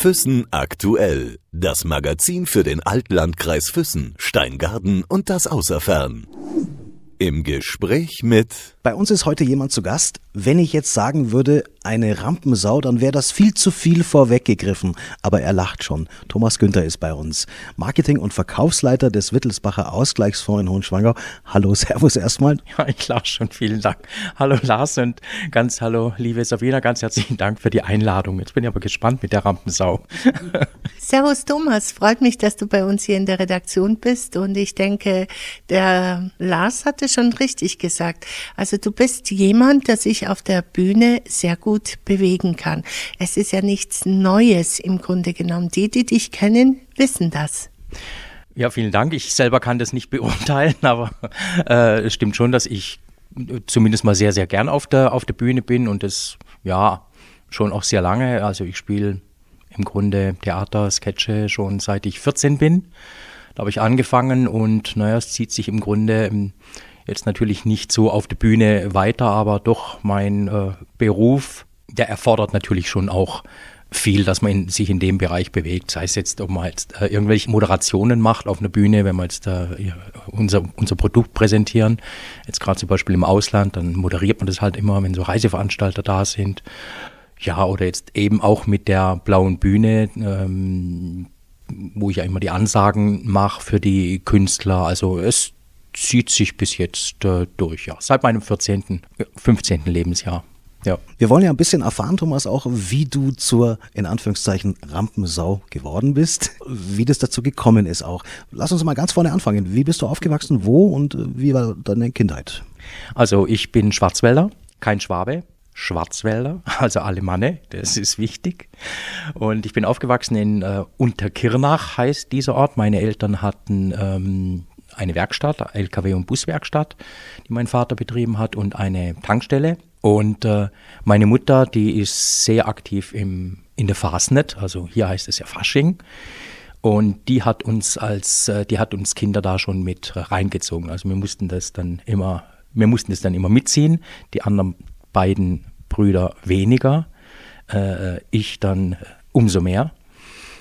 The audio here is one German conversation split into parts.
Füssen aktuell. Das Magazin für den Altlandkreis Füssen, Steingarten und das Außerfern. Im Gespräch mit. Bei uns ist heute jemand zu Gast. Wenn ich jetzt sagen würde, eine Rampensau, dann wäre das viel zu viel vorweggegriffen. Aber er lacht schon. Thomas Günther ist bei uns. Marketing- und Verkaufsleiter des Wittelsbacher Ausgleichsfonds in Hohenschwangau. Hallo, Servus erstmal. Ja, ich lach schon. Vielen Dank. Hallo Lars und ganz hallo, liebe Sabina. Ganz herzlichen Dank für die Einladung. Jetzt bin ich aber gespannt mit der Rampensau. Servus Thomas. Freut mich, dass du bei uns hier in der Redaktion bist. Und ich denke, der Lars hatte schon richtig gesagt. Also du bist jemand, der sich auf der Bühne sehr gut bewegen kann. Es ist ja nichts Neues im Grunde genommen. Die, die dich kennen, wissen das. Ja, vielen Dank. Ich selber kann das nicht beurteilen, aber äh, es stimmt schon, dass ich zumindest mal sehr, sehr gern auf der, auf der Bühne bin und das, ja, schon auch sehr lange. Also ich spiele im Grunde Theater, Sketche schon seit ich 14 bin. Da habe ich angefangen und naja, es zieht sich im Grunde ähm, Jetzt natürlich nicht so auf der Bühne weiter, aber doch mein äh, Beruf, der erfordert natürlich schon auch viel, dass man in, sich in dem Bereich bewegt. Sei es jetzt, ob man jetzt äh, irgendwelche Moderationen macht auf einer Bühne, wenn wir jetzt äh, unser, unser Produkt präsentieren. Jetzt gerade zum Beispiel im Ausland, dann moderiert man das halt immer, wenn so Reiseveranstalter da sind. Ja, oder jetzt eben auch mit der blauen Bühne, ähm, wo ich ja immer die Ansagen mache für die Künstler. Also es zieht sich bis jetzt äh, durch, ja. Seit meinem 14., 15. Lebensjahr. Ja. Wir wollen ja ein bisschen erfahren, Thomas, auch wie du zur, in Anführungszeichen, Rampensau geworden bist, wie das dazu gekommen ist auch. Lass uns mal ganz vorne anfangen. Wie bist du aufgewachsen, wo und äh, wie war deine Kindheit? Also ich bin Schwarzwälder, kein Schwabe, Schwarzwälder, also Alemanne, das ist wichtig. Und ich bin aufgewachsen in äh, Unterkirnach, heißt dieser Ort. Meine Eltern hatten ähm, eine Werkstatt, LKW- und Buswerkstatt, die mein Vater betrieben hat und eine Tankstelle. Und äh, meine Mutter, die ist sehr aktiv im, in der Fasnet, also hier heißt es ja Fasching. Und die hat uns als, äh, die hat uns Kinder da schon mit reingezogen. Also wir mussten das dann immer, wir mussten das dann immer mitziehen. Die anderen beiden Brüder weniger, äh, ich dann umso mehr.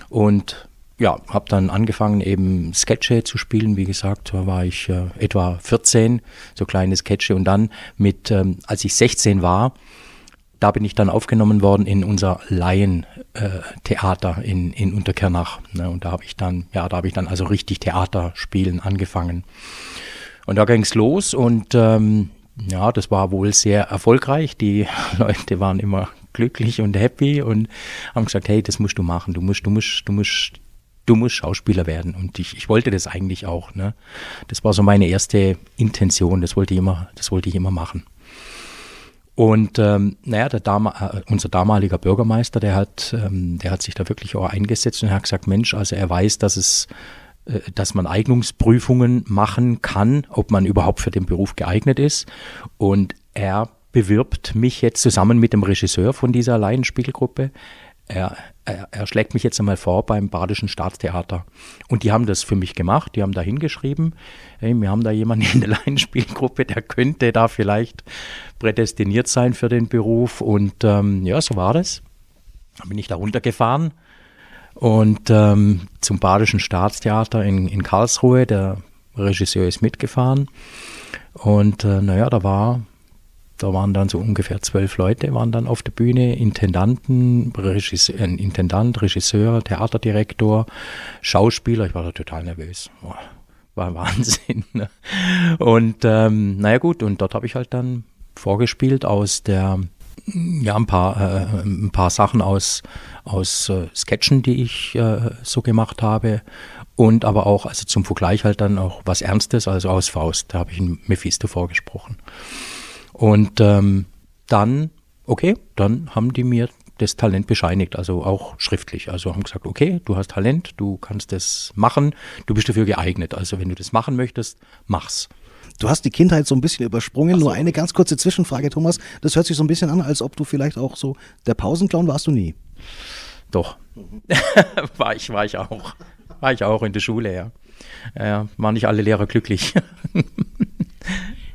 Und ja, habe dann angefangen eben Sketche zu spielen. Wie gesagt, da war ich äh, etwa 14, so kleine Sketche. Und dann mit, ähm, als ich 16 war, da bin ich dann aufgenommen worden in unser Laientheater in, in Unterkernach. Ne? Und da habe ich dann, ja, da habe ich dann also richtig Theater spielen angefangen. Und da ging es los und ähm, ja, das war wohl sehr erfolgreich. Die Leute waren immer glücklich und happy und haben gesagt, hey, das musst du machen. Du musst, du musst, du musst du musst Schauspieler werden. Und ich, ich wollte das eigentlich auch. Ne? Das war so meine erste Intention, das wollte ich immer, das wollte ich immer machen. Und ähm, naja, der Dam äh, unser damaliger Bürgermeister, der hat, ähm, der hat sich da wirklich auch eingesetzt und hat gesagt, Mensch, also er weiß, dass es äh, dass man Eignungsprüfungen machen kann, ob man überhaupt für den Beruf geeignet ist. Und er bewirbt mich jetzt zusammen mit dem Regisseur von dieser Laienspielgruppe er, er, er, schlägt mich jetzt einmal vor beim Badischen Staatstheater. Und die haben das für mich gemacht, die haben da hingeschrieben, hey, wir haben da jemanden in der Laienspielgruppe, der könnte da vielleicht prädestiniert sein für den Beruf. Und ähm, ja, so war das. Dann bin ich da runtergefahren und ähm, zum Badischen Staatstheater in, in Karlsruhe. Der Regisseur ist mitgefahren. Und äh, naja, da war da waren dann so ungefähr zwölf Leute, waren dann auf der Bühne, Intendanten, Regisseur, Intendant, Regisseur, Theaterdirektor, Schauspieler. Ich war da total nervös. Boah, war Wahnsinn. Ne? Und ähm, naja gut, und dort habe ich halt dann vorgespielt aus der, ja, ein paar, äh, ein paar Sachen aus, aus äh, Sketchen, die ich äh, so gemacht habe. Und aber auch, also zum Vergleich halt dann auch was Ernstes, also aus Faust, da habe ich in Mephisto vorgesprochen. Und ähm, dann, okay, dann haben die mir das Talent bescheinigt, also auch schriftlich. Also haben gesagt, okay, du hast Talent, du kannst das machen, du bist dafür geeignet. Also wenn du das machen möchtest, mach's. Du hast die Kindheit so ein bisschen übersprungen. So. Nur eine ganz kurze Zwischenfrage, Thomas. Das hört sich so ein bisschen an, als ob du vielleicht auch so der Pausenclown warst du nie. Doch. war ich, war ich auch. War ich auch in der Schule, ja. ja. Waren nicht alle Lehrer glücklich.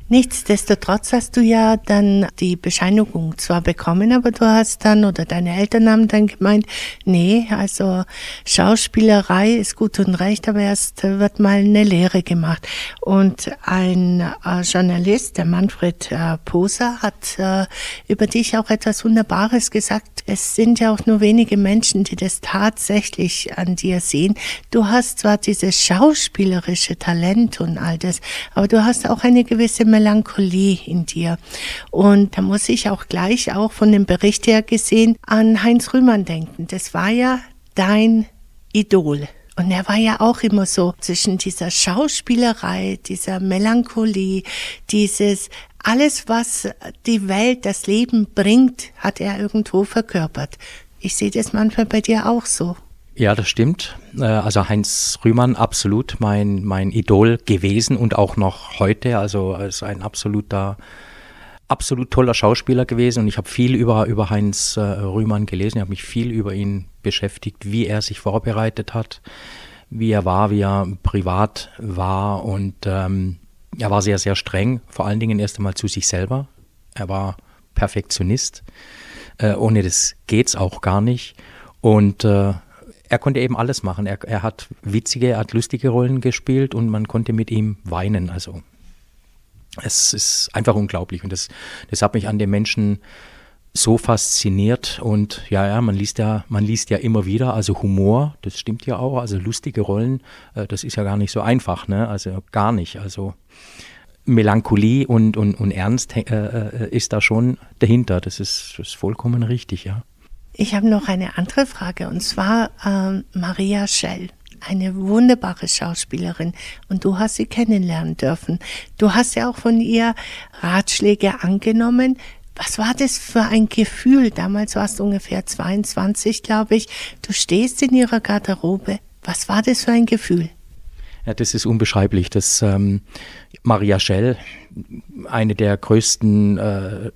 Nichtsdestotrotz hast du ja dann die Bescheinigung zwar bekommen, aber du hast dann oder deine Eltern haben dann gemeint, nee, also Schauspielerei ist gut und recht, aber erst wird mal eine Lehre gemacht. Und ein äh, Journalist, der Manfred äh, Poser, hat äh, über dich auch etwas Wunderbares gesagt. Es sind ja auch nur wenige Menschen, die das tatsächlich an dir sehen. Du hast zwar dieses schauspielerische Talent und all das, aber du hast auch eine gewisse Melancholie in dir. Und da muss ich auch gleich auch von dem Bericht her gesehen an Heinz Rühmann denken. Das war ja dein Idol. Und er war ja auch immer so zwischen dieser Schauspielerei, dieser Melancholie, dieses alles, was die Welt, das Leben bringt, hat er irgendwo verkörpert. Ich sehe das manchmal bei dir auch so. Ja, das stimmt. Äh, also Heinz Rühmann absolut mein, mein Idol gewesen und auch noch heute. Also ist ein absoluter, absolut toller Schauspieler gewesen und ich habe viel über, über Heinz äh, Rühmann gelesen. Ich habe mich viel über ihn beschäftigt, wie er sich vorbereitet hat, wie er war, wie er privat war und ähm, er war sehr, sehr streng, vor allen Dingen erst einmal zu sich selber. Er war Perfektionist. Äh, ohne das geht's auch gar nicht. Und äh, er konnte eben alles machen. Er, er hat witzige, er hat lustige Rollen gespielt und man konnte mit ihm weinen. Also es ist einfach unglaublich und das, das hat mich an den Menschen so fasziniert und ja, ja, man liest ja, man liest ja immer wieder, also Humor, das stimmt ja auch, also lustige Rollen, äh, das ist ja gar nicht so einfach, ne? Also gar nicht. Also Melancholie und, und, und Ernst äh, äh ist da schon dahinter. Das ist, das ist vollkommen richtig, ja. Ich habe noch eine andere Frage und zwar ähm, Maria Schell, eine wunderbare Schauspielerin und du hast sie kennenlernen dürfen. Du hast ja auch von ihr Ratschläge angenommen. Was war das für ein Gefühl? Damals warst du ungefähr 22, glaube ich. Du stehst in ihrer Garderobe. Was war das für ein Gefühl? Ja, das ist unbeschreiblich. Das ähm, Maria Schell, eine der größten äh,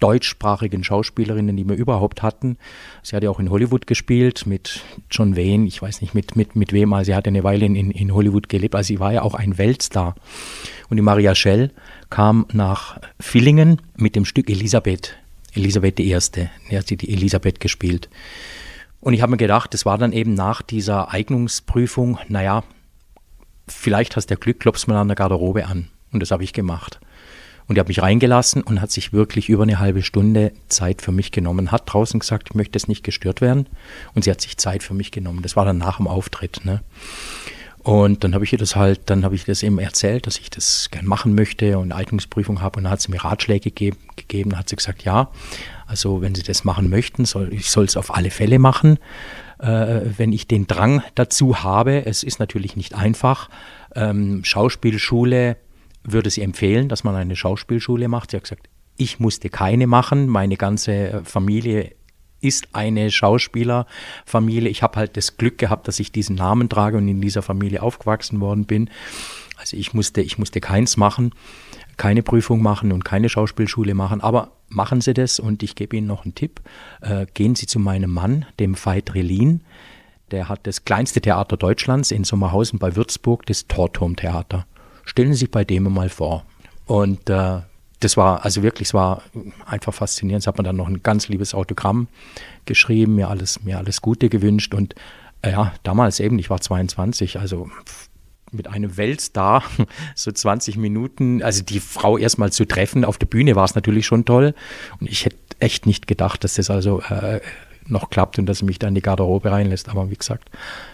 deutschsprachigen Schauspielerinnen, die wir überhaupt hatten. Sie hat ja auch in Hollywood gespielt mit John Wayne, ich weiß nicht mit, mit, mit wem, also sie hat eine Weile in, in Hollywood gelebt, also sie war ja auch ein Weltstar. Und die Maria Schell kam nach Villingen mit dem Stück Elisabeth, Elisabeth I., er hat sie die Elisabeth gespielt. Und ich habe mir gedacht, das war dann eben nach dieser Eignungsprüfung, naja, vielleicht hast du Glück, klopfst mal an der Garderobe an. Und das habe ich gemacht. Und er hat mich reingelassen und hat sich wirklich über eine halbe Stunde Zeit für mich genommen. Hat draußen gesagt, ich möchte es nicht gestört werden. Und sie hat sich Zeit für mich genommen. Das war dann nach dem Auftritt. Ne? Und dann habe ich ihr das halt, dann habe ich das eben erzählt, dass ich das gern machen möchte und eine Eignungsprüfung habe. Und dann hat sie mir Ratschläge gegeben, gegeben. Dann hat sie gesagt, ja, also wenn Sie das machen möchten, soll ich soll es auf alle Fälle machen. Äh, wenn ich den Drang dazu habe, es ist natürlich nicht einfach. Ähm, Schauspielschule würde sie empfehlen, dass man eine Schauspielschule macht. Sie hat gesagt, ich musste keine machen. Meine ganze Familie ist eine Schauspielerfamilie. Ich habe halt das Glück gehabt, dass ich diesen Namen trage und in dieser Familie aufgewachsen worden bin. Also ich musste, ich musste keins machen, keine Prüfung machen und keine Schauspielschule machen. Aber machen Sie das und ich gebe Ihnen noch einen Tipp. Äh, gehen Sie zu meinem Mann, dem Veit Relin. Der hat das kleinste Theater Deutschlands in Sommerhausen bei Würzburg, das Torturmtheater stellen Sie sich bei dem mal vor. Und äh, das war also wirklich, es war einfach faszinierend. Es hat mir dann noch ein ganz liebes Autogramm geschrieben, mir alles, mir alles Gute gewünscht. Und äh, ja, damals eben, ich war 22, also mit einem Weltstar so 20 Minuten, also die Frau erstmal zu treffen auf der Bühne war es natürlich schon toll. Und ich hätte echt nicht gedacht, dass das also äh, noch klappt und dass sie mich da in die Garderobe reinlässt. Aber wie gesagt,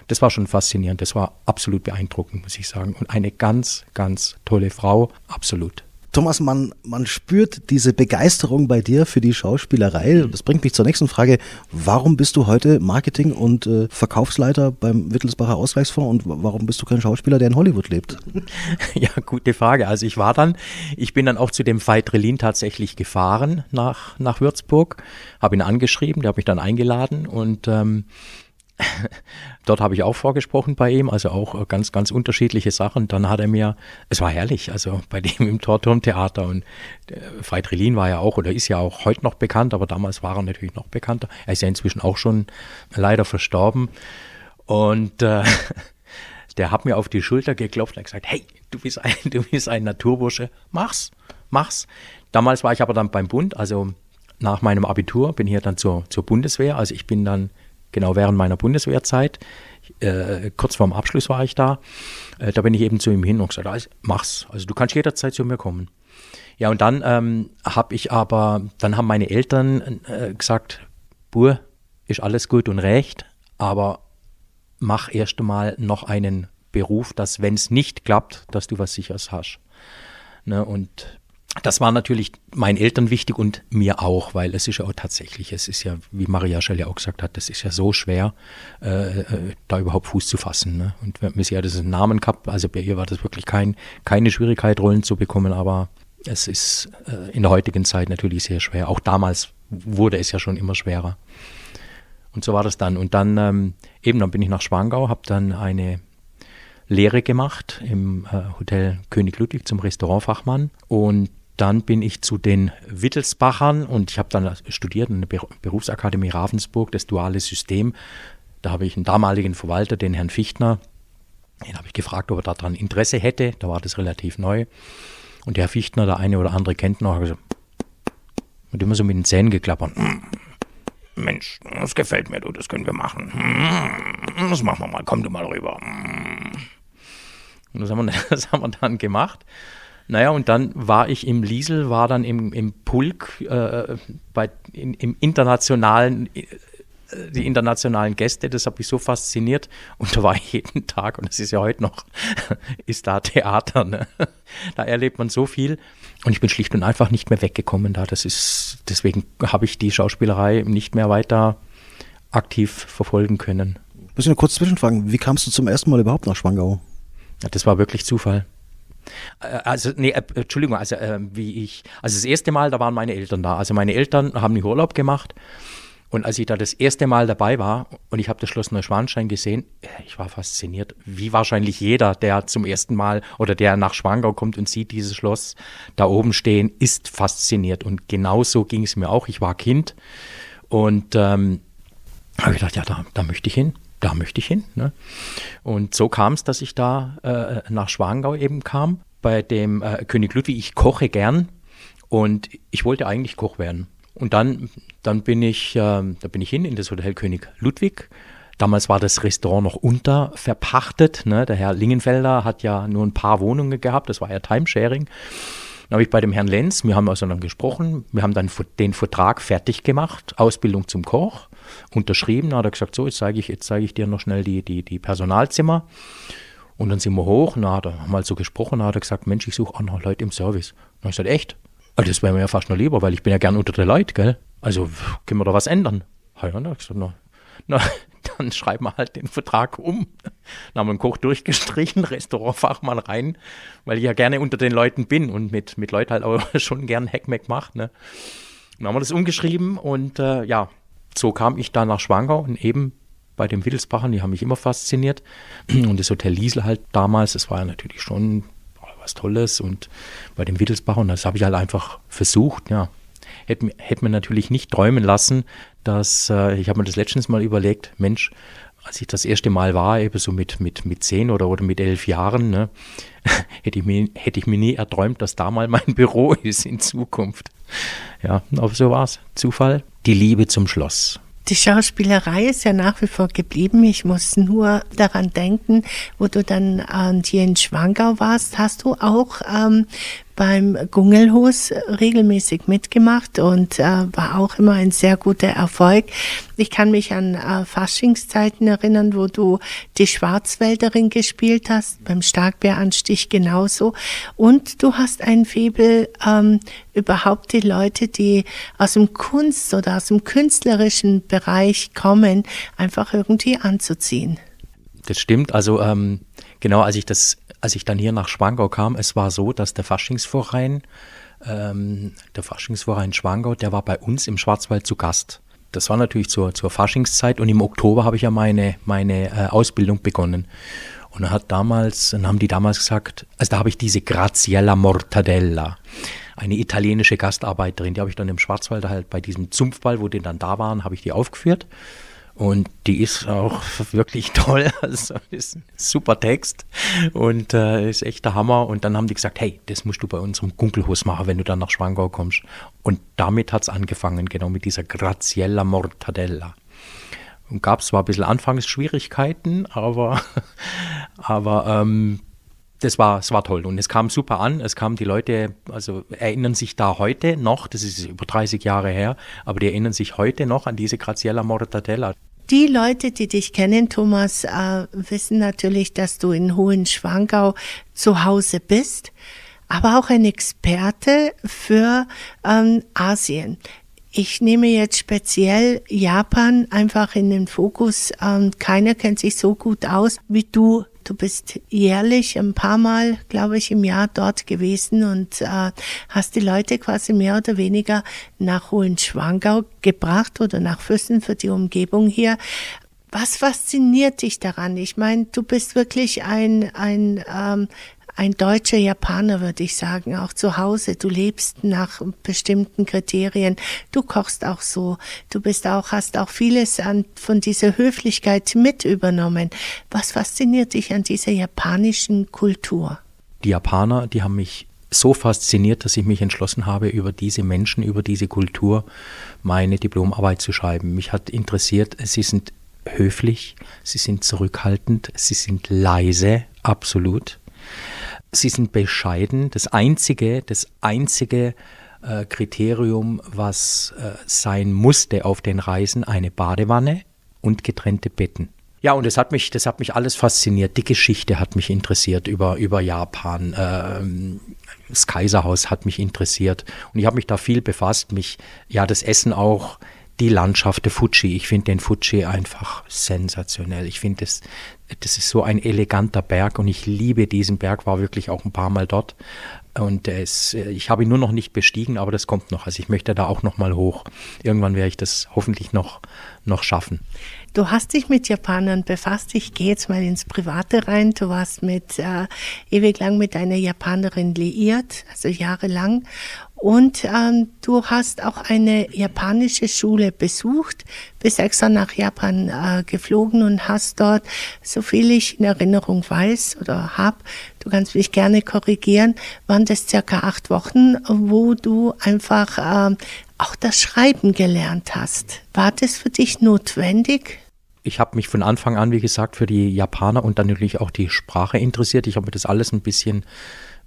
das war schon faszinierend. Das war absolut beeindruckend, muss ich sagen. Und eine ganz, ganz tolle Frau, absolut. Thomas, man, man spürt diese Begeisterung bei dir für die Schauspielerei. Das bringt mich zur nächsten Frage. Warum bist du heute Marketing- und äh, Verkaufsleiter beim Wittelsbacher Ausgleichsfonds und warum bist du kein Schauspieler, der in Hollywood lebt? Ja, gute Frage. Also ich war dann, ich bin dann auch zu dem Veit Relin tatsächlich gefahren nach, nach Würzburg, habe ihn angeschrieben, der hat mich dann eingeladen und ähm, Dort habe ich auch vorgesprochen bei ihm, also auch äh, ganz, ganz unterschiedliche Sachen. Dann hat er mir, es war herrlich, also bei dem im Torturmtheater und äh, Veit Relin war ja auch oder ist ja auch heute noch bekannt, aber damals war er natürlich noch bekannter. Er ist ja inzwischen auch schon leider verstorben. Und äh, der hat mir auf die Schulter geklopft und gesagt, hey, du bist ein, du bist ein Naturbursche, mach's, mach's. Damals war ich aber dann beim Bund, also nach meinem Abitur bin ich ja dann zur, zur Bundeswehr. Also ich bin dann genau während meiner Bundeswehrzeit, äh, kurz vorm Abschluss war ich da, äh, da bin ich eben zu ihm hin und gesagt, also, mach's. Also du kannst jederzeit zu mir kommen. Ja, und dann ähm, habe ich aber, dann haben meine Eltern äh, gesagt, Bur, ist alles gut und recht, aber mach erst einmal noch einen Beruf, dass, wenn es nicht klappt, dass du was Sicheres hast. Ne, und das war natürlich meinen Eltern wichtig und mir auch, weil es ist ja auch tatsächlich, es ist ja, wie Maria Schell ja auch gesagt hat, das ist ja so schwer, äh, äh da überhaupt Fuß zu fassen. Ne? Und sie hat das einen Namen gehabt, also bei ihr war das wirklich kein, keine Schwierigkeit, Rollen zu bekommen, aber es ist äh, in der heutigen Zeit natürlich sehr schwer. Auch damals wurde es ja schon immer schwerer. Und so war das dann. Und dann ähm, eben, dann bin ich nach Schwangau, habe dann eine Lehre gemacht im äh, Hotel König Ludwig zum Restaurantfachmann. Und dann bin ich zu den Wittelsbachern und ich habe dann studiert in der Berufsakademie Ravensburg, das duale System. Da habe ich einen damaligen Verwalter, den Herrn Fichtner, den habe ich gefragt, ob er daran Interesse hätte. Da war das relativ neu. Und der Herr Fichtner, der eine oder andere kennt noch, hat gesagt, immer so mit den Zähnen geklappert. Mensch, das gefällt mir, du, das können wir machen. Hm, das machen wir mal, komm du mal rüber. Hm. Und das haben wir, das haben wir dann gemacht. Naja, und dann war ich im Liesel, war dann im, im Pulk äh, bei, in, im internationalen, äh, die internationalen Gäste, das hat mich so fasziniert. Und da war ich jeden Tag, und das ist ja heute noch, ist da Theater. Ne? Da erlebt man so viel. Und ich bin schlicht und einfach nicht mehr weggekommen da. Das ist, deswegen habe ich die Schauspielerei nicht mehr weiter aktiv verfolgen können. Muss ich noch kurz zwischenfragen, wie kamst du zum ersten Mal überhaupt nach Schwangau? Ja, das war wirklich Zufall. Äh, also, nee, äh, Entschuldigung, also äh, wie ich, also das erste Mal, da waren meine Eltern da. Also meine Eltern haben nicht Urlaub gemacht und als ich da das erste Mal dabei war und ich habe das Schloss Neuschwanstein gesehen, äh, ich war fasziniert, wie wahrscheinlich jeder, der zum ersten Mal oder der nach Schwangau kommt und sieht dieses Schloss da oben stehen, ist fasziniert. Und genauso ging es mir auch. Ich war Kind und ähm, habe gedacht, ja, da, da möchte ich hin da möchte ich hin. Ne? Und so kam es, dass ich da äh, nach Schwangau eben kam, bei dem äh, König Ludwig. Ich koche gern und ich wollte eigentlich Koch werden. Und dann, dann bin ich, äh, da bin ich hin in das Hotel König Ludwig. Damals war das Restaurant noch unterverpachtet. Ne? Der Herr Lingenfelder hat ja nur ein paar Wohnungen gehabt, das war ja Timesharing. Dann habe ich bei dem Herrn Lenz, wir haben also dann gesprochen, wir haben dann den Vertrag fertig gemacht, Ausbildung zum Koch, unterschrieben. Dann hat er gesagt, so, jetzt zeige ich, jetzt ich dir noch schnell die, die, die Personalzimmer. Und dann sind wir hoch, und dann hat er mal so gesprochen, dann hat er gesagt, Mensch, ich suche auch noch Leute im Service. Dann habe ich gesagt, echt? Also das wäre mir ja fast noch lieber, weil ich bin ja gern unter den Leuten, gell? Also können wir da was ändern? Ja, dann habe ich gesagt, na, na, dann schreiben wir halt den Vertrag um. Dann haben wir einen Koch durchgestrichen, Restaurantfachmann rein, weil ich ja gerne unter den Leuten bin und mit, mit Leuten halt auch schon gern Heckmeck macht. Ne? Dann haben wir das umgeschrieben und äh, ja, so kam ich dann nach Schwangau und eben bei den Wittelsbachern, die haben mich immer fasziniert. Und das Hotel Liesel halt damals, das war ja natürlich schon was Tolles und bei den Wittelsbachern, das habe ich halt einfach versucht, ja. Hätte, hätte mir natürlich nicht träumen lassen, dass, äh, ich habe mir das letztens mal überlegt, Mensch, als ich das erste Mal war, eben so mit, mit, mit zehn oder, oder mit elf Jahren, ne, hätte, ich mir, hätte ich mir nie erträumt, dass da mal mein Büro ist in Zukunft. Ja, aber so es. Zufall, die Liebe zum Schloss. Die Schauspielerei ist ja nach wie vor geblieben. Ich muss nur daran denken, wo du dann ähm, hier in Schwangau warst, hast du auch ähm, beim Gungelhus regelmäßig mitgemacht und äh, war auch immer ein sehr guter Erfolg. Ich kann mich an äh, Faschingszeiten erinnern, wo du die Schwarzwälderin gespielt hast, beim Starkbäranstich genauso. Und du hast ein Febel, ähm, überhaupt die Leute, die aus dem Kunst oder aus dem künstlerischen Bereich kommen, einfach irgendwie anzuziehen. Das stimmt. Also ähm, genau, als ich das als ich dann hier nach Schwangau kam, es war so, dass der Faschingsverein, ähm, der Faschingsverein Schwangau, der war bei uns im Schwarzwald zu Gast. Das war natürlich zur, zur Faschingszeit und im Oktober habe ich ja meine, meine äh, Ausbildung begonnen. Und dann hat damals, dann haben die damals gesagt, also da habe ich diese Graziella Mortadella, eine italienische Gastarbeiterin, die habe ich dann im Schwarzwald halt bei diesem Zumpfball, wo die dann da waren, habe ich die aufgeführt. Und die ist auch wirklich toll. Also ist ein super Text und äh, ist echt der Hammer. Und dann haben die gesagt, hey, das musst du bei unserem Gunkelhus machen, wenn du dann nach Schwangau kommst. Und damit hat es angefangen, genau mit dieser Graziella Mortadella. Und gab zwar ein bisschen Anfangsschwierigkeiten, aber, aber ähm, das war, es war toll und es kam super an. Es kamen die Leute, also erinnern sich da heute noch, das ist über 30 Jahre her, aber die erinnern sich heute noch an diese Graziella Mortadella. Die Leute, die dich kennen, Thomas, äh, wissen natürlich, dass du in Hohenschwangau zu Hause bist, aber auch ein Experte für ähm, Asien. Ich nehme jetzt speziell Japan einfach in den Fokus. Ähm, keiner kennt sich so gut aus wie du. Du bist jährlich ein paar Mal, glaube ich, im Jahr dort gewesen und äh, hast die Leute quasi mehr oder weniger nach Hohenschwangau gebracht oder nach Füssen für die Umgebung hier. Was fasziniert dich daran? Ich meine, du bist wirklich ein, ein ähm, ein deutscher Japaner, würde ich sagen, auch zu Hause. Du lebst nach bestimmten Kriterien. Du kochst auch so. Du bist auch, hast auch vieles an, von dieser Höflichkeit mit übernommen. Was fasziniert dich an dieser japanischen Kultur? Die Japaner, die haben mich so fasziniert, dass ich mich entschlossen habe, über diese Menschen, über diese Kultur meine Diplomarbeit zu schreiben. Mich hat interessiert, sie sind höflich, sie sind zurückhaltend, sie sind leise, absolut. Sie sind bescheiden. Das einzige, das einzige äh, Kriterium, was äh, sein musste auf den Reisen, eine Badewanne und getrennte Betten. Ja, und das hat mich, das hat mich alles fasziniert. Die Geschichte hat mich interessiert über, über Japan. Ähm, das Kaiserhaus hat mich interessiert. Und ich habe mich da viel befasst. Mich, ja, das Essen auch die Landschaft der Fuji. Ich finde den Fuji einfach sensationell. Ich finde, das, das ist so ein eleganter Berg und ich liebe diesen Berg, war wirklich auch ein paar Mal dort. Und es, ich habe ihn nur noch nicht bestiegen, aber das kommt noch. Also ich möchte da auch noch mal hoch. Irgendwann werde ich das hoffentlich noch, noch schaffen. Du hast dich mit Japanern befasst. Ich gehe jetzt mal ins Private rein. Du warst mit äh, ewig lang mit einer Japanerin liiert, also jahrelang. Und ähm, du hast auch eine japanische Schule besucht, bist extra nach Japan äh, geflogen und hast dort, so viel ich in Erinnerung weiß oder hab, du kannst mich gerne korrigieren, waren das circa acht Wochen, wo du einfach äh, auch das Schreiben gelernt hast. War das für dich notwendig? Ich habe mich von Anfang an, wie gesagt, für die Japaner und dann natürlich auch die Sprache interessiert. Ich habe mir das alles ein bisschen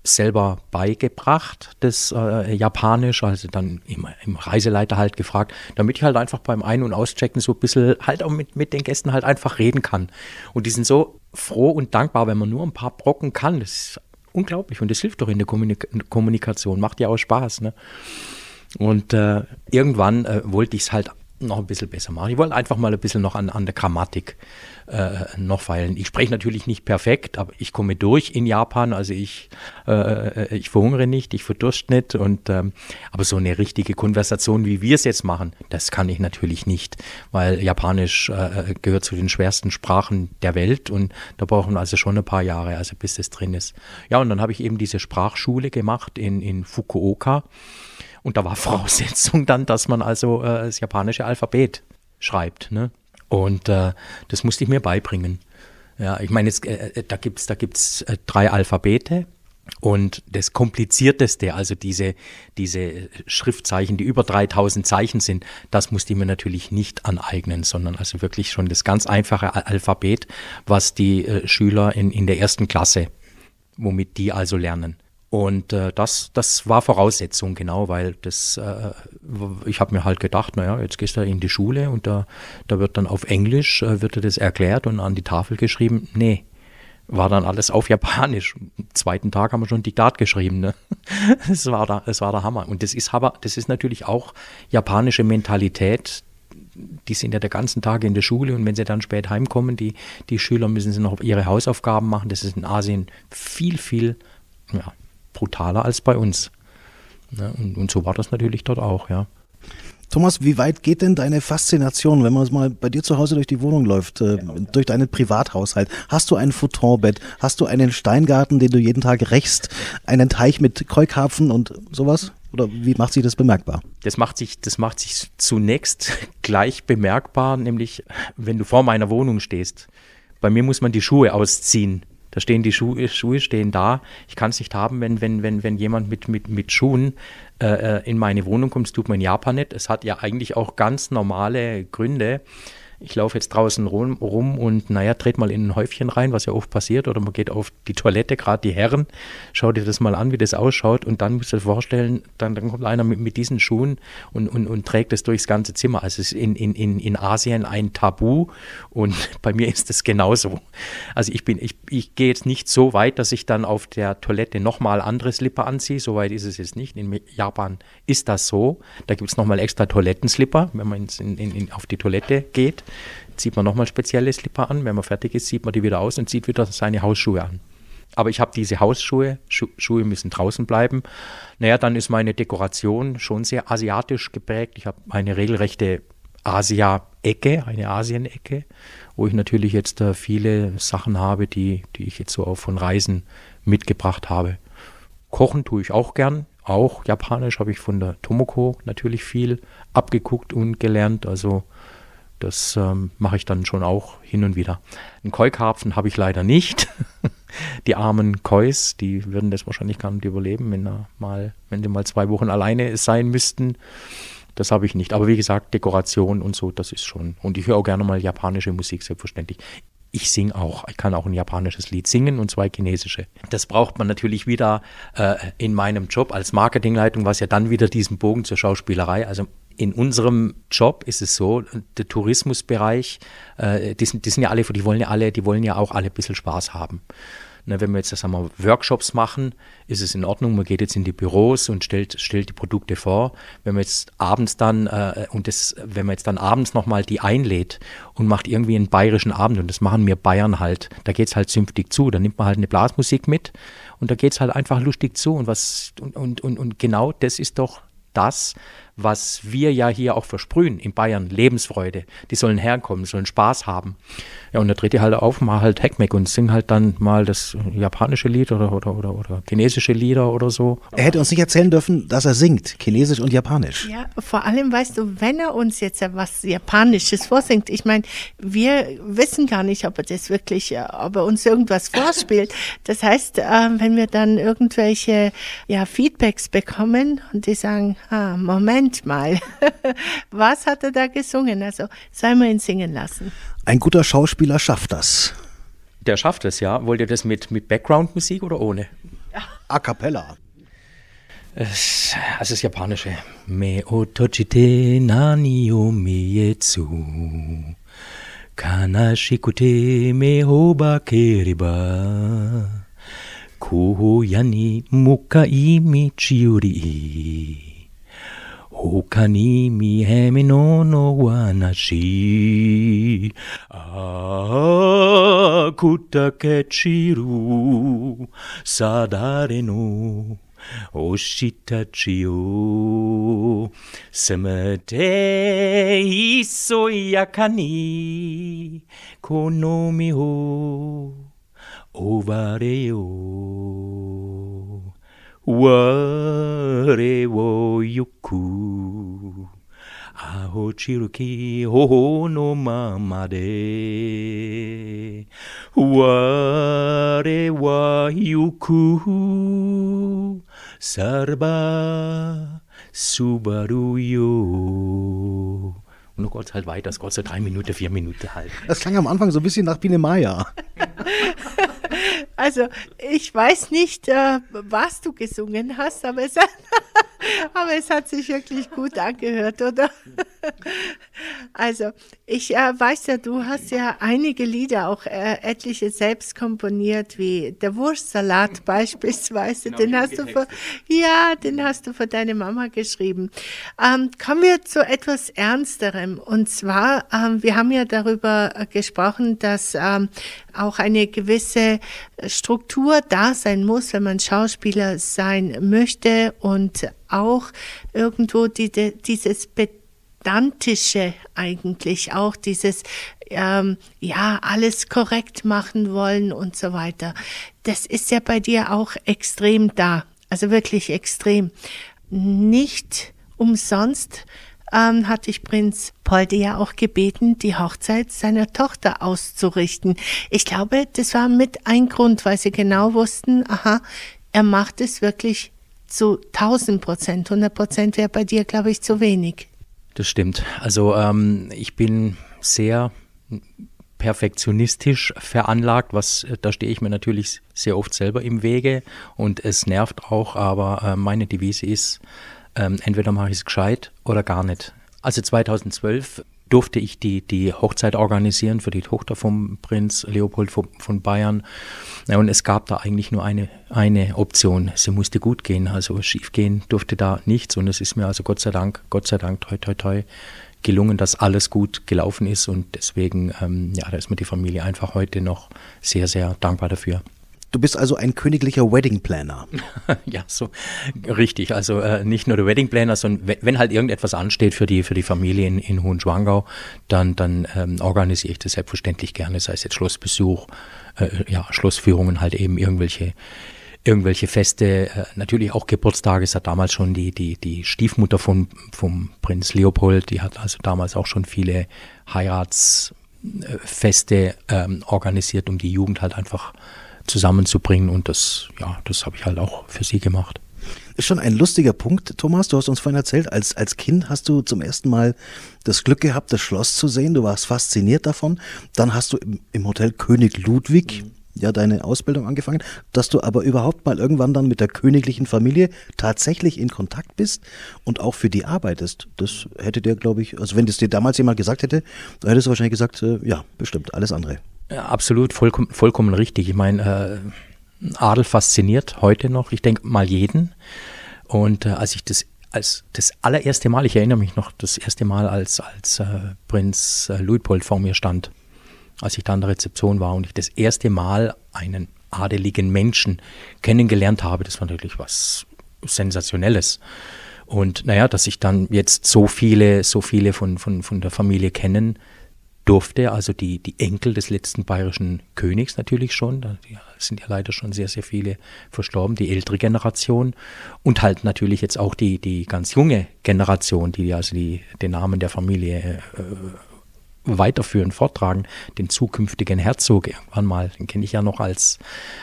selber beigebracht, das äh, Japanisch, also dann im, im, Reiseleiter halt gefragt, damit ich halt einfach beim Ein- und Auschecken so ein bisschen halt auch mit, mit den Gästen halt einfach reden kann. Und die sind so froh und dankbar, wenn man nur ein paar Brocken kann. Das ist unglaublich und das hilft doch in der Kommunik Kommunikation, macht ja auch Spaß. Ne? Und äh, irgendwann äh, wollte ich es halt noch ein bisschen besser machen. Ich wollte einfach mal ein bisschen noch an, an der Grammatik äh, noch feilen. Ich spreche natürlich nicht perfekt, aber ich komme durch in Japan. Also ich, äh, äh, ich verhungere nicht, ich verdurst nicht. Und, ähm, aber so eine richtige Konversation, wie wir es jetzt machen, das kann ich natürlich nicht, weil Japanisch äh, gehört zu den schwersten Sprachen der Welt und da brauchen also schon ein paar Jahre, also bis das drin ist. Ja, und dann habe ich eben diese Sprachschule gemacht in, in Fukuoka. Und da war Voraussetzung dann, dass man also äh, das japanische Alphabet schreibt. Ne? Und äh, das musste ich mir beibringen. Ja, ich meine, äh, äh, da gibt es da gibt's, äh, drei Alphabete. Und das Komplizierteste, also diese, diese Schriftzeichen, die über 3000 Zeichen sind, das musste ich mir natürlich nicht aneignen, sondern also wirklich schon das ganz einfache Alphabet, was die äh, Schüler in, in der ersten Klasse, womit die also lernen. Und äh, das, das war Voraussetzung, genau, weil das, äh, ich habe mir halt gedacht, naja, jetzt gehst du in die Schule und da, da wird dann auf Englisch, äh, wird dir das erklärt und an die Tafel geschrieben. Nee, war dann alles auf Japanisch. Am zweiten Tag haben wir schon Diktat geschrieben. Ne? Das, war der, das war der Hammer. Und das ist aber, das ist natürlich auch japanische Mentalität. Die sind ja den ganzen Tag in der Schule und wenn sie dann spät heimkommen, die, die Schüler müssen sie noch ihre Hausaufgaben machen. Das ist in Asien viel, viel ja, brutaler als bei uns. Ja, und, und so war das natürlich dort auch, ja. Thomas, wie weit geht denn deine Faszination, wenn man mal bei dir zu Hause durch die Wohnung läuft, äh, durch deinen Privathaushalt? Hast du ein Futonbett? Hast du einen Steingarten, den du jeden Tag rächst? Einen Teich mit Keukarpfen und sowas? Oder wie macht sich das bemerkbar? Das macht sich, das macht sich zunächst gleich bemerkbar, nämlich wenn du vor meiner Wohnung stehst. Bei mir muss man die Schuhe ausziehen. Da stehen die Schuhe, Schuhe stehen da. Ich kann es nicht haben, wenn, wenn, wenn, wenn jemand mit, mit, mit Schuhen äh, äh in meine Wohnung kommt. Das tut man in Japan nicht. Es hat ja eigentlich auch ganz normale Gründe ich laufe jetzt draußen rum, rum und naja, dreht mal in ein Häufchen rein, was ja oft passiert, oder man geht auf die Toilette, gerade die Herren, schau dir das mal an, wie das ausschaut und dann musst du dir vorstellen, dann, dann kommt einer mit, mit diesen Schuhen und, und, und trägt es durchs ganze Zimmer. Also es ist in, in, in, in Asien ein Tabu und bei mir ist es genauso. Also ich bin, ich, ich gehe jetzt nicht so weit, dass ich dann auf der Toilette nochmal andere Slipper anziehe, so weit ist es jetzt nicht. In Japan ist das so. Da gibt es nochmal extra Toilettenslipper, wenn man in, in, auf die Toilette geht zieht man nochmal spezielle Slipper an. Wenn man fertig ist, zieht man die wieder aus und zieht wieder seine Hausschuhe an. Aber ich habe diese Hausschuhe, Schu Schuhe müssen draußen bleiben. Naja, dann ist meine Dekoration schon sehr asiatisch geprägt. Ich habe eine regelrechte Asia-Ecke, eine Asien-Ecke, wo ich natürlich jetzt äh, viele Sachen habe, die, die ich jetzt so auch von Reisen mitgebracht habe. Kochen tue ich auch gern. Auch japanisch habe ich von der Tomoko natürlich viel abgeguckt und gelernt. Also das ähm, mache ich dann schon auch hin und wieder. Einen Koi-Karpfen habe ich leider nicht. die armen Kois, die würden das wahrscheinlich gar nicht überleben, wenn, mal, wenn die mal zwei Wochen alleine sein müssten. Das habe ich nicht. Aber wie gesagt, Dekoration und so, das ist schon. Und ich höre auch gerne mal japanische Musik, selbstverständlich. Ich singe auch. Ich kann auch ein japanisches Lied singen und zwei chinesische. Das braucht man natürlich wieder äh, in meinem Job als Marketingleitung, was ja dann wieder diesen Bogen zur Schauspielerei. Also in unserem Job ist es so, der Tourismusbereich, äh, die, sind, die sind ja alle, die wollen ja alle, die wollen ja auch alle ein bisschen Spaß haben. Ne, wenn wir jetzt sagen wir, Workshops machen, ist es in Ordnung. Man geht jetzt in die Büros und stellt, stellt die Produkte vor. Wenn man jetzt abends dann äh, und das, wenn man jetzt dann abends nochmal die einlädt und macht irgendwie einen bayerischen Abend und das machen wir Bayern halt, da geht es halt zünftig zu. Da nimmt man halt eine Blasmusik mit und da geht es halt einfach lustig zu. Und was und, und, und, und genau das ist doch das, was wir ja hier auch versprühen in Bayern, Lebensfreude. Die sollen herkommen, sollen Spaß haben. Ja, und der dritte halt auf, mal halt Heckmeck und sing halt dann mal das japanische Lied oder, oder, oder, oder chinesische Lieder oder so. Er hätte uns nicht erzählen dürfen, dass er singt, chinesisch und japanisch. Ja, vor allem, weißt du, wenn er uns jetzt was Japanisches vorsingt, ich meine, wir wissen gar nicht, ob er das wirklich, äh, ob er uns irgendwas vorspielt. Das heißt, äh, wenn wir dann irgendwelche ja, Feedbacks bekommen und die sagen, ah, Moment mal, was hat er da gesungen? Also, sei mal ihn singen lassen. Ein guter Schauspieler schafft das. Der schafft es, ja. Wollt ihr das mit, mit Background-Musik oder ohne? A cappella. Es, also das Japanische. Me otojite nani o mietsu. Kanashikute me hobakeriba. Koya ni mukai michiuri. 他 Hokani mi hemino no wanashi. Akuta kechiru sadare no Oshitachi o semete iso yakani konomi ho ovare Ware wo yuku. Aho chiruki hoho no mamade. Ware wa yuku. Sarba Subaru yo. Und du Gott halt weiter, es Gott sei drei Minuten, vier Minuten halt. Das klang am Anfang so ein bisschen nach Biene Meier. Also, ich weiß nicht, äh, was du gesungen hast, aber es, aber es hat sich wirklich gut angehört, oder? Also, ich äh, weiß ja, du hast ja einige Lieder, auch äh, etliche selbst komponiert, wie der Wurstsalat beispielsweise. Genau, den hast du für, ja, den hast du für deine Mama geschrieben. Ähm, kommen wir zu etwas Ernsterem. Und zwar, ähm, wir haben ja darüber äh, gesprochen, dass ähm, auch eine gewisse Struktur da sein muss, wenn man Schauspieler sein möchte und auch irgendwo die, dieses Pedantische eigentlich, auch dieses, ähm, ja, alles korrekt machen wollen und so weiter. Das ist ja bei dir auch extrem da, also wirklich extrem. nicht umsonst ähm, hatte ich Prinz Polde ja auch gebeten, die Hochzeit seiner Tochter auszurichten. Ich glaube, das war mit ein Grund, weil sie genau wussten, aha, er macht es wirklich zu 1000 Prozent. 100 Prozent wäre bei dir, glaube ich, zu wenig. Das stimmt. Also ähm, ich bin sehr perfektionistisch veranlagt, was da stehe ich mir natürlich sehr oft selber im Wege und es nervt auch, aber äh, meine Devise ist, ähm, entweder mache ich es gescheit oder gar nicht. Also 2012 durfte ich die, die Hochzeit organisieren für die Tochter vom Prinz Leopold von, von Bayern. Und es gab da eigentlich nur eine, eine Option. Sie musste gut gehen, also schief gehen durfte da nichts. Und es ist mir also Gott sei Dank, Gott sei Dank, toi, toi, toi, gelungen, dass alles gut gelaufen ist. Und deswegen, ähm, ja, da ist mir die Familie einfach heute noch sehr, sehr dankbar dafür. Du bist also ein königlicher Wedding Planner. ja, so richtig. Also äh, nicht nur der Wedding Planner, sondern wenn, halt irgendetwas ansteht für die, für die Familie in, in Hohenschwangau, dann, dann ähm, organisiere ich das selbstverständlich gerne, sei es jetzt Schlossbesuch, äh, ja, Schlossführungen, halt eben irgendwelche irgendwelche Feste, äh, natürlich auch Geburtstage. Es hat damals schon die, die, die Stiefmutter von, vom Prinz Leopold, die hat also damals auch schon viele Heiratsfeste ähm, organisiert, um die Jugend halt einfach zusammenzubringen und das, ja, das habe ich halt auch für sie gemacht. Ist schon ein lustiger Punkt, Thomas. Du hast uns vorhin erzählt, als, als Kind hast du zum ersten Mal das Glück gehabt, das Schloss zu sehen. Du warst fasziniert davon. Dann hast du im, im Hotel König Ludwig mhm. ja deine Ausbildung angefangen, dass du aber überhaupt mal irgendwann dann mit der königlichen Familie tatsächlich in Kontakt bist und auch für die arbeitest. Das hätte dir, glaube ich, also wenn das dir damals jemand gesagt hätte, dann hättest du wahrscheinlich gesagt, äh, ja, bestimmt, alles andere. Absolut, vollkommen, vollkommen richtig. Ich meine, äh, Adel fasziniert heute noch, ich denke mal jeden. Und äh, als ich das als das allererste Mal, ich erinnere mich noch, das erste Mal, als, als äh, Prinz äh, Luitpold vor mir stand, als ich da an der Rezeption war und ich das erste Mal einen adeligen Menschen kennengelernt habe, das war natürlich was Sensationelles. Und naja, dass ich dann jetzt so viele, so viele von, von, von der Familie kennen, durfte, also die, die Enkel des letzten bayerischen Königs natürlich schon, da sind ja leider schon sehr, sehr viele verstorben, die ältere Generation und halt natürlich jetzt auch die, die ganz junge Generation, die also die, den Namen der Familie äh, weiterführen, forttragen, den zukünftigen Herzog. Irgendwann mal, den kenne ich ja noch als,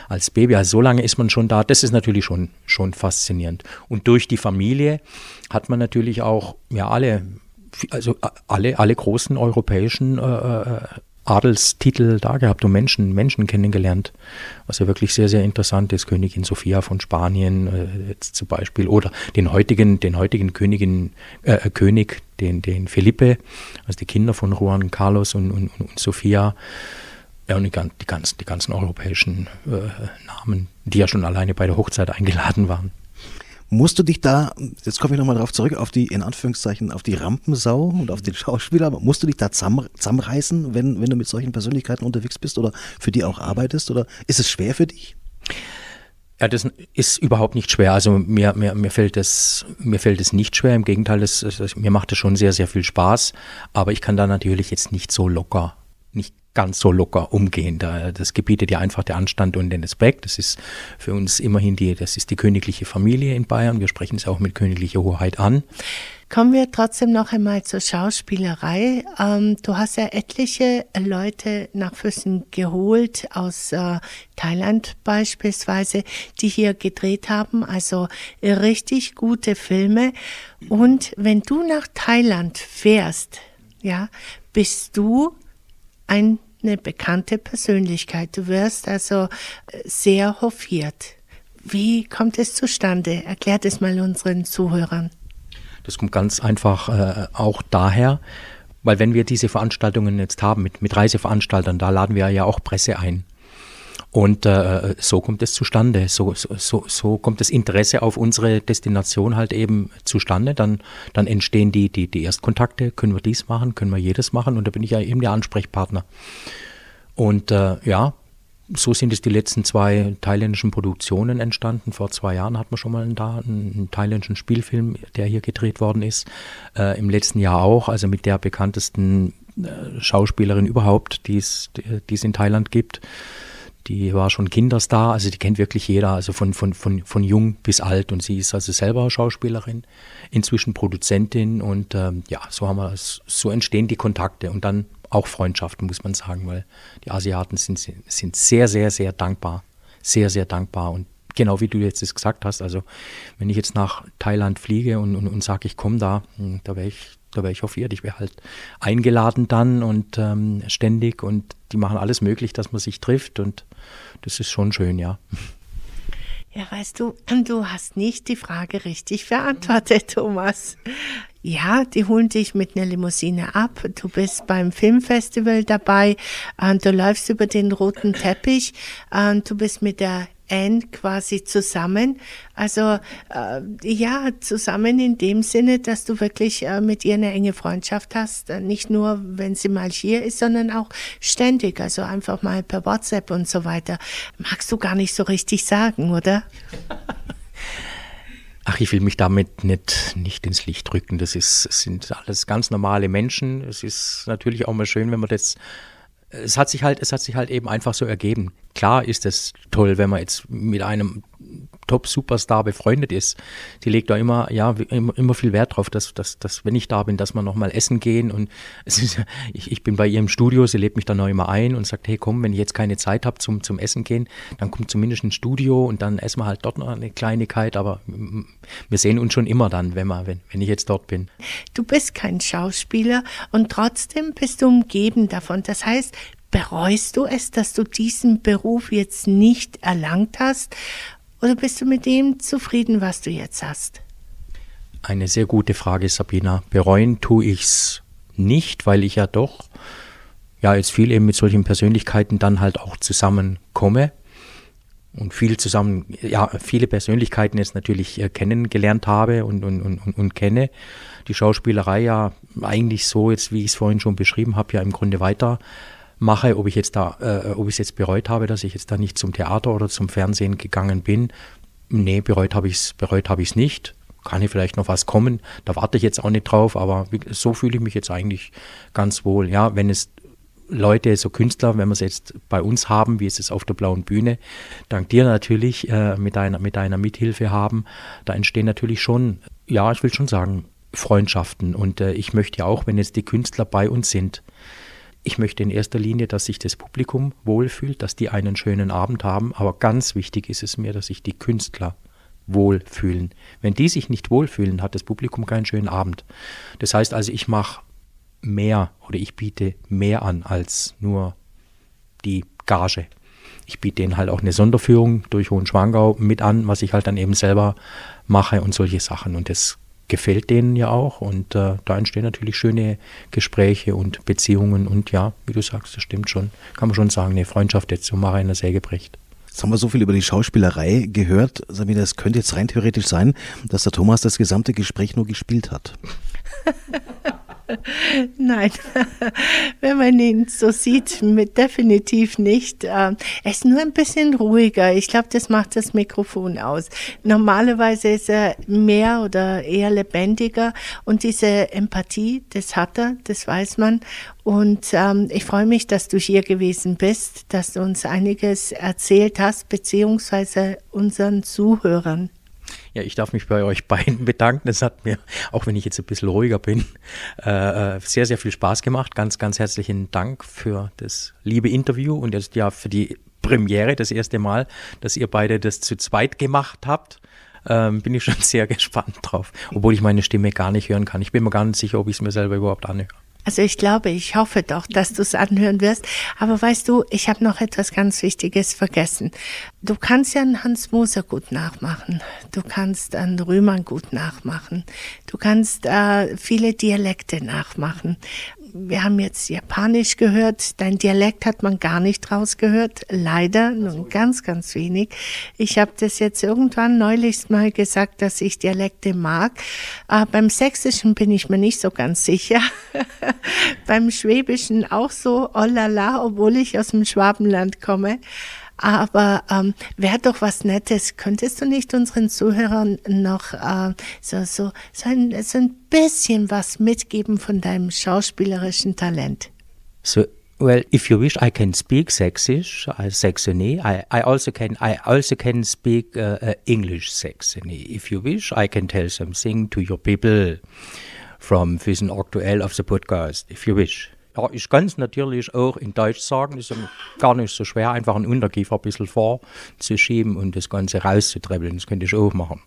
als Baby, also so lange ist man schon da, das ist natürlich schon, schon faszinierend. Und durch die Familie hat man natürlich auch, ja alle also alle, alle großen europäischen äh, äh, Adelstitel da gehabt und Menschen, Menschen kennengelernt, was ja wirklich sehr, sehr interessant ist. Königin Sophia von Spanien äh, jetzt zum Beispiel oder den heutigen, den heutigen Königin, äh, König, den, den Felipe, also die Kinder von Juan Carlos und, und, und Sophia. Ja, und die, die, ganzen, die ganzen europäischen äh, Namen, die ja schon alleine bei der Hochzeit eingeladen waren. Musst du dich da, jetzt komme ich nochmal drauf zurück, auf die, in Anführungszeichen, auf die Rampensau und auf den Schauspieler, musst du dich da zusammenreißen, wenn, wenn du mit solchen Persönlichkeiten unterwegs bist oder für die auch arbeitest? Oder ist es schwer für dich? Ja, das ist überhaupt nicht schwer. Also mir, mir, mir, fällt es, mir fällt es nicht schwer. Im Gegenteil, das, das, mir macht es schon sehr, sehr viel Spaß. Aber ich kann da natürlich jetzt nicht so locker, nicht ganz so locker umgehen. Das gebietet ja einfach der Anstand und den Respekt. Das ist für uns immerhin die, das ist die königliche Familie in Bayern. Wir sprechen es auch mit königlicher Hoheit an. Kommen wir trotzdem noch einmal zur Schauspielerei. Ähm, du hast ja etliche Leute nach Füssen geholt, aus äh, Thailand beispielsweise, die hier gedreht haben, also richtig gute Filme. Und wenn du nach Thailand fährst, ja, bist du ein eine bekannte Persönlichkeit. Du wirst also äh, sehr hofiert. Wie kommt es zustande? Erklärt es mal unseren Zuhörern. Das kommt ganz einfach äh, auch daher, weil wenn wir diese Veranstaltungen jetzt haben mit, mit Reiseveranstaltern, da laden wir ja auch Presse ein. Und äh, so kommt es zustande. So, so, so kommt das Interesse auf unsere Destination halt eben zustande. Dann, dann entstehen die, die, die Erstkontakte. Können wir dies machen? Können wir jedes machen? Und da bin ich ja eben der Ansprechpartner. Und äh, ja, so sind es die letzten zwei thailändischen Produktionen entstanden. Vor zwei Jahren hat man schon mal einen, einen, thailändischen Spielfilm, der hier gedreht worden ist. Äh, Im letzten Jahr auch, also mit der bekanntesten äh, Schauspielerin überhaupt, die es in Thailand gibt die war schon Kinderstar, also die kennt wirklich jeder, also von, von, von, von jung bis alt. Und sie ist also selber Schauspielerin, inzwischen Produzentin und ähm, ja, so haben wir so entstehen die Kontakte und dann auch Freundschaften, muss man sagen, weil die Asiaten sind, sind sehr, sehr, sehr dankbar. Sehr, sehr dankbar. Und genau wie du jetzt das gesagt hast, also wenn ich jetzt nach Thailand fliege und, und, und sage, ich komme da, hm, da wäre ich wäre ich hofiert. Ich wäre halt eingeladen dann und ähm, ständig und die machen alles möglich, dass man sich trifft und das ist schon schön, ja. Ja, weißt du, du hast nicht die Frage richtig beantwortet, Thomas. Ja, die holen dich mit einer Limousine ab. Du bist beim Filmfestival dabei. Und du läufst über den roten Teppich. Und du bist mit der Anne quasi zusammen. Also äh, ja, zusammen in dem Sinne, dass du wirklich äh, mit ihr eine enge Freundschaft hast. Äh, nicht nur, wenn sie mal hier ist, sondern auch ständig. Also einfach mal per WhatsApp und so weiter. Magst du gar nicht so richtig sagen, oder? Ach, ich will mich damit nicht, nicht ins Licht drücken. Das ist, sind alles ganz normale Menschen. Es ist natürlich auch mal schön, wenn man das es hat sich halt, es hat sich halt eben einfach so ergeben. Klar ist es toll, wenn man jetzt mit einem Top-Superstar befreundet ist. Die legt da immer, ja, immer, viel Wert drauf, dass, dass, dass, wenn ich da bin, dass wir nochmal essen gehen. Und ist, ich, ich bin bei ihr im Studio, sie lädt mich dann noch immer ein und sagt, hey komm, wenn ich jetzt keine Zeit habe zum, zum Essen gehen, dann kommt zumindest ein Studio und dann essen wir halt dort noch eine Kleinigkeit, aber wir sehen uns schon immer dann, wenn, wir, wenn, wenn ich jetzt dort bin. Du bist kein Schauspieler und trotzdem bist du umgeben davon. Das heißt, Bereust du es, dass du diesen Beruf jetzt nicht erlangt hast? Oder bist du mit dem zufrieden, was du jetzt hast? Eine sehr gute Frage, Sabina. Bereuen tue ich es nicht, weil ich ja doch ja jetzt viel eben mit solchen Persönlichkeiten dann halt auch zusammenkomme und viel zusammen, ja, viele Persönlichkeiten jetzt natürlich äh, kennengelernt habe und, und, und, und kenne. Die Schauspielerei ja eigentlich so, jetzt wie ich es vorhin schon beschrieben habe, ja im Grunde weiter mache, ob ich jetzt da, äh, ob ich es jetzt bereut habe, dass ich jetzt da nicht zum Theater oder zum Fernsehen gegangen bin. Nee, bereut habe ich es bereut habe ich es nicht. Kann hier vielleicht noch was kommen? Da warte ich jetzt auch nicht drauf, aber so fühle ich mich jetzt eigentlich ganz wohl. Ja, wenn es Leute, so Künstler, wenn wir es jetzt bei uns haben, wie es es auf der blauen Bühne, dank dir natürlich äh, mit, deiner, mit deiner Mithilfe haben, da entstehen natürlich schon, ja, ich will schon sagen, Freundschaften. Und äh, ich möchte ja auch, wenn jetzt die Künstler bei uns sind, ich möchte in erster Linie, dass sich das Publikum wohlfühlt, dass die einen schönen Abend haben, aber ganz wichtig ist es mir, dass sich die Künstler wohlfühlen. Wenn die sich nicht wohlfühlen, hat das Publikum keinen schönen Abend. Das heißt also, ich mache mehr oder ich biete mehr an als nur die Gage. Ich biete denen halt auch eine Sonderführung durch Hohenschwangau mit an, was ich halt dann eben selber mache und solche Sachen. Und das gefällt denen ja auch und äh, da entstehen natürlich schöne Gespräche und Beziehungen und ja, wie du sagst, das stimmt schon. Kann man schon sagen, eine Freundschaft jetzt zu Marina Sägebrecht. Jetzt haben wir so viel über die Schauspielerei gehört. Sabine, es könnte jetzt rein theoretisch sein, dass der Thomas das gesamte Gespräch nur gespielt hat. Nein, wenn man ihn so sieht, mit definitiv nicht. Ähm, er ist nur ein bisschen ruhiger. Ich glaube, das macht das Mikrofon aus. Normalerweise ist er mehr oder eher lebendiger und diese Empathie, das hat er, das weiß man. Und ähm, ich freue mich, dass du hier gewesen bist, dass du uns einiges erzählt hast, beziehungsweise unseren Zuhörern. Ja, ich darf mich bei euch beiden bedanken. Es hat mir, auch wenn ich jetzt ein bisschen ruhiger bin, äh, äh, sehr, sehr viel Spaß gemacht. Ganz, ganz herzlichen Dank für das liebe Interview und jetzt ja für die Premiere, das erste Mal, dass ihr beide das zu zweit gemacht habt. Ähm, bin ich schon sehr gespannt drauf, obwohl ich meine Stimme gar nicht hören kann. Ich bin mir gar nicht sicher, ob ich es mir selber überhaupt anhöre. Also ich glaube, ich hoffe doch, dass du es anhören wirst. Aber weißt du, ich habe noch etwas ganz Wichtiges vergessen. Du kannst ja einen Hans Moser gut nachmachen. Du kannst einen Römer gut nachmachen. Du kannst äh, viele Dialekte nachmachen wir haben jetzt Japanisch gehört. Dein Dialekt hat man gar nicht rausgehört. Leider, nur ganz, ganz wenig. Ich habe das jetzt irgendwann neulich mal gesagt, dass ich Dialekte mag. Äh, beim Sächsischen bin ich mir nicht so ganz sicher. beim Schwäbischen auch so, oh la la, obwohl ich aus dem Schwabenland komme. Aber ähm, wäre doch was Nettes. Könntest du nicht unseren Zuhörern noch äh, so, so, so, ein, so ein bisschen was mitgeben von deinem schauspielerischen Talent? So Well, if you wish, I can speak Sächsisch, uh, Saxony. I, I also can I also can speak uh, uh, English Saxony. If you wish, I can tell something to your people from Füssen Aktuell of the podcast. If you wish. Ja, ich kann es natürlich auch in Deutsch sagen. ist gar nicht so schwer, einfach einen Unterkiefer ein bisschen vorzuschieben und das Ganze rauszutrebbeln. Das könnte ich auch machen.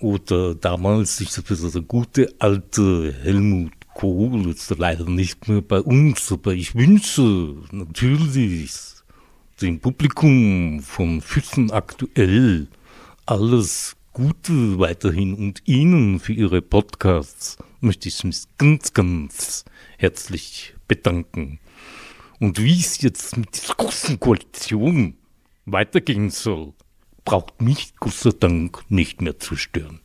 Oder damals, ich sag, der gute alte Helmut Kohl ist leider nicht mehr bei uns, aber ich wünsche natürlich dem Publikum von Füssen aktuell alles Gute weiterhin und Ihnen für Ihre Podcasts möchte ich mich ganz, ganz herzlich bedanken. Und wie es jetzt mit dieser großen Koalition weitergehen soll, braucht mich Gott sei Dank nicht mehr zu stören.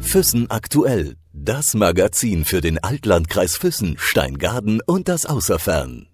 Füssen aktuell. Das Magazin für den Altlandkreis Füssen, Steingaden und das Außerfern.